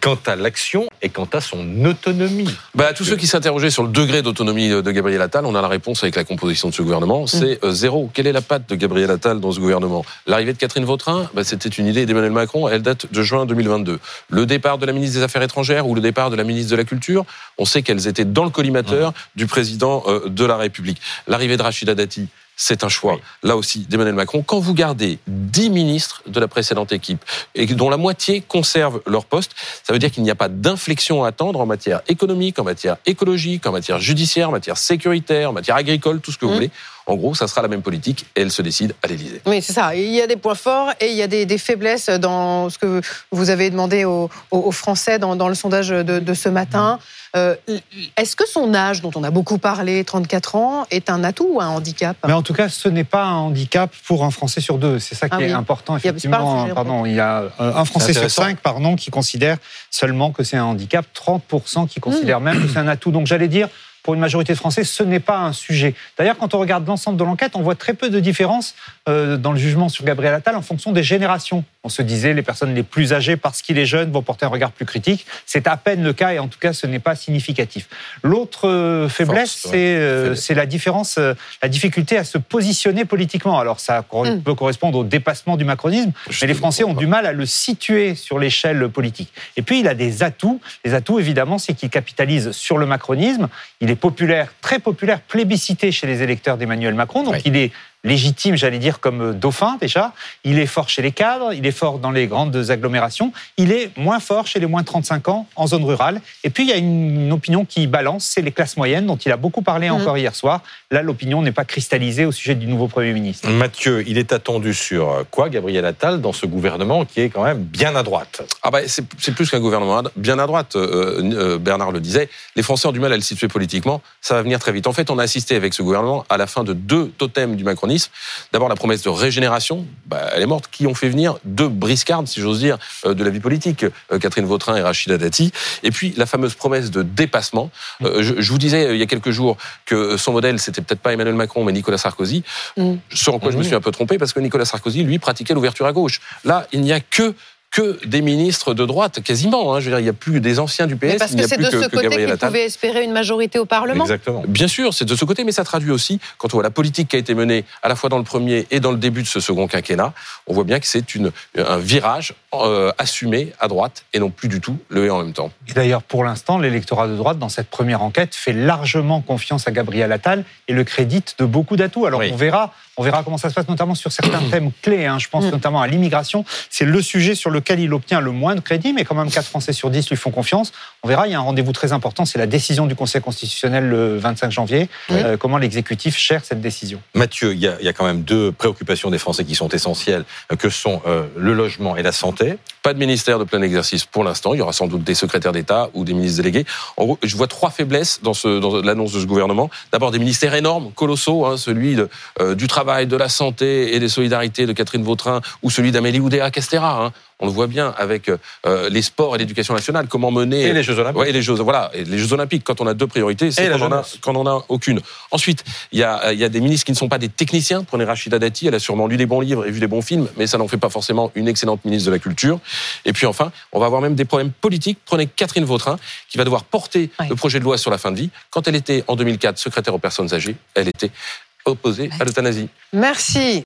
quant à l'action et quant à son autonomie. Bah, tous ceux qui s'interrogeaient sur le degré d'autonomie de Gabriel Attal, on a la réponse avec la composition de ce gouvernement, c'est euh, zéro. Quelle est la patte de Gabriel Attal dans ce gouvernement? L'arrivée de Catherine Vautrin, bah, c'était une idée d'Emmanuel Macron, elle date de juin 2022. Le départ de la ministre des Affaires étrangères ou le départ de la ministre de la Culture, on sait qu'elles étaient dans le collimateur du président euh, de la République. L'arrivée de Rachida Dati, c'est un choix, là aussi, d'Emmanuel Macron. Quand vous gardez 10 ministres de la précédente équipe et dont la moitié conserve leur poste, ça veut dire qu'il n'y a pas d'inflexion à attendre en matière économique, en matière écologique, en matière judiciaire, en matière sécuritaire, en matière agricole, tout ce que vous mmh. voulez. En gros, ça sera la même politique et elle se décide à l'Élysée. Oui, c'est ça. Il y a des points forts et il y a des, faiblesses dans ce que vous avez demandé aux, Français dans, le sondage de, ce matin. Euh, est-ce que son âge, dont on a beaucoup parlé, 34 ans, est un atout ou un handicap? Mais en tout cas, ce n'est pas un handicap pour un Français sur deux. C'est ça qui ah est important, effectivement. Il y a, pardon, il y a euh, un Français sur cinq pardon, qui considère seulement que c'est un handicap, 30% qui considèrent mmh. même que c'est un atout. Donc j'allais dire, pour une majorité de Français, ce n'est pas un sujet. D'ailleurs, quand on regarde l'ensemble de l'enquête, on voit très peu de différences euh, dans le jugement sur Gabriel Attal en fonction des générations. On se disait les personnes les plus âgées, parce qu'il est jeune, vont porter un regard plus critique. C'est à peine le cas et en tout cas, ce n'est pas significatif. L'autre euh, faiblesse, euh, c'est la différence, la difficulté à se positionner politiquement. Alors, ça hmm. peut correspondre au dépassement du macronisme, mais les Français ont du mal à le situer sur l'échelle politique. Et puis, il a des atouts. Les atouts, évidemment, c'est qu'il capitalise sur le macronisme. Il est populaire, très populaire, plébiscité chez les électeurs d'Emmanuel Macron. Donc il est légitime, j'allais dire, comme dauphin déjà. Il est fort chez les cadres, il est fort dans les grandes agglomérations, il est moins fort chez les moins de 35 ans en zone rurale. Et puis il y a une opinion qui balance, c'est les classes moyennes dont il a beaucoup parlé mhm. encore hier soir. Là, l'opinion n'est pas cristallisée au sujet du nouveau Premier ministre. Mathieu, il est attendu sur quoi, Gabriel Attal, dans ce gouvernement qui est quand même bien à droite? Ah bah, c'est plus qu'un gouvernement bien à droite. Euh, euh, Bernard le disait, les Français ont du mal à le situer politiquement. Ça va venir très vite. En fait, on a assisté avec ce gouvernement à la fin de deux totems du D'abord, la promesse de régénération, bah, elle est morte. Qui ont fait venir deux briscardes, si j'ose dire, euh, de la vie politique, euh, Catherine Vautrin et Rachida Dati. Et puis, la fameuse promesse de dépassement. Euh, je, vous disais il y a quelques jours que son modèle, c'était peut-être pas Emmanuel Macron, mais Nicolas Sarkozy. Mm. Ce en quoi je me mm. suis un peu trompé, parce que Nicolas Sarkozy, lui, pratiquait l'ouverture à gauche. Là, il n'y a que que des ministres de droite, quasiment. Hein. Je veux dire, il n'y a plus des anciens du PS. parce que c'est de ce côté qu'il pouvait espérer une majorité au Parlement. Exactement. Bien sûr, c'est de ce côté, mais ça traduit aussi, quand on voit la politique qui a été menée à la fois dans le premier et dans le début de ce second quinquennat, on voit bien que c'est un virage euh, assumé à droite et non plus du tout le et en même temps. Et d'ailleurs, pour l'instant, l'électorat de droite, dans cette première enquête, fait largement confiance à Gabriel Attal et le crédite de beaucoup d'atouts. Alors on verra on verra comment ça se passe, notamment sur certains thèmes clés. Hein. Je pense mm. notamment à l'immigration. C'est le sujet sur lequel il obtient le moins de crédit, mais quand même 4 Français sur 10 lui font confiance. On verra, il y a un rendez-vous très important, c'est la décision du Conseil constitutionnel le 25 janvier. Euh, comment l'exécutif gère cette décision? Mathieu, il y, a, quand même deux préoccupations des Français qui sont essentielles, que sont euh, le logement et la santé. Pas de ministère de plein exercice pour l'instant. Il y aura sans doute des secrétaires d'État ou des ministres délégués. En gros, je vois trois faiblesses dans, ce, dans l'annonce de ce gouvernement. D'abord, des ministères énormes, colossaux, hein, celui du travail, de la santé, et des solidarités de Catherine Vautrin ou celui d'Amélie Oudéa-Castera. Hein. On le voit bien avec euh, les sports et l'éducation nationale, comment mener... Et les Jeux Olympiques. et les Jeux, voilà, et les Jeux Olympiques, quand on a deux priorités, c'est quand, on a, a aucune. Ensuite, il y a, y a des ministres qui ne sont pas des techniciens. Prenez Rachida Dati, elle a sûrement lu des bons livres et vu des bons films, mais ça n'en fait pas forcément une excellente ministre de la Culture. Et puis enfin, on va avoir même des problèmes politiques. Prenez Catherine Vautrin, qui va devoir porter le projet de loi sur la fin de vie. Quand elle était en 2004 secrétaire aux personnes âgées, elle était opposée à l'euthanasie. Merci.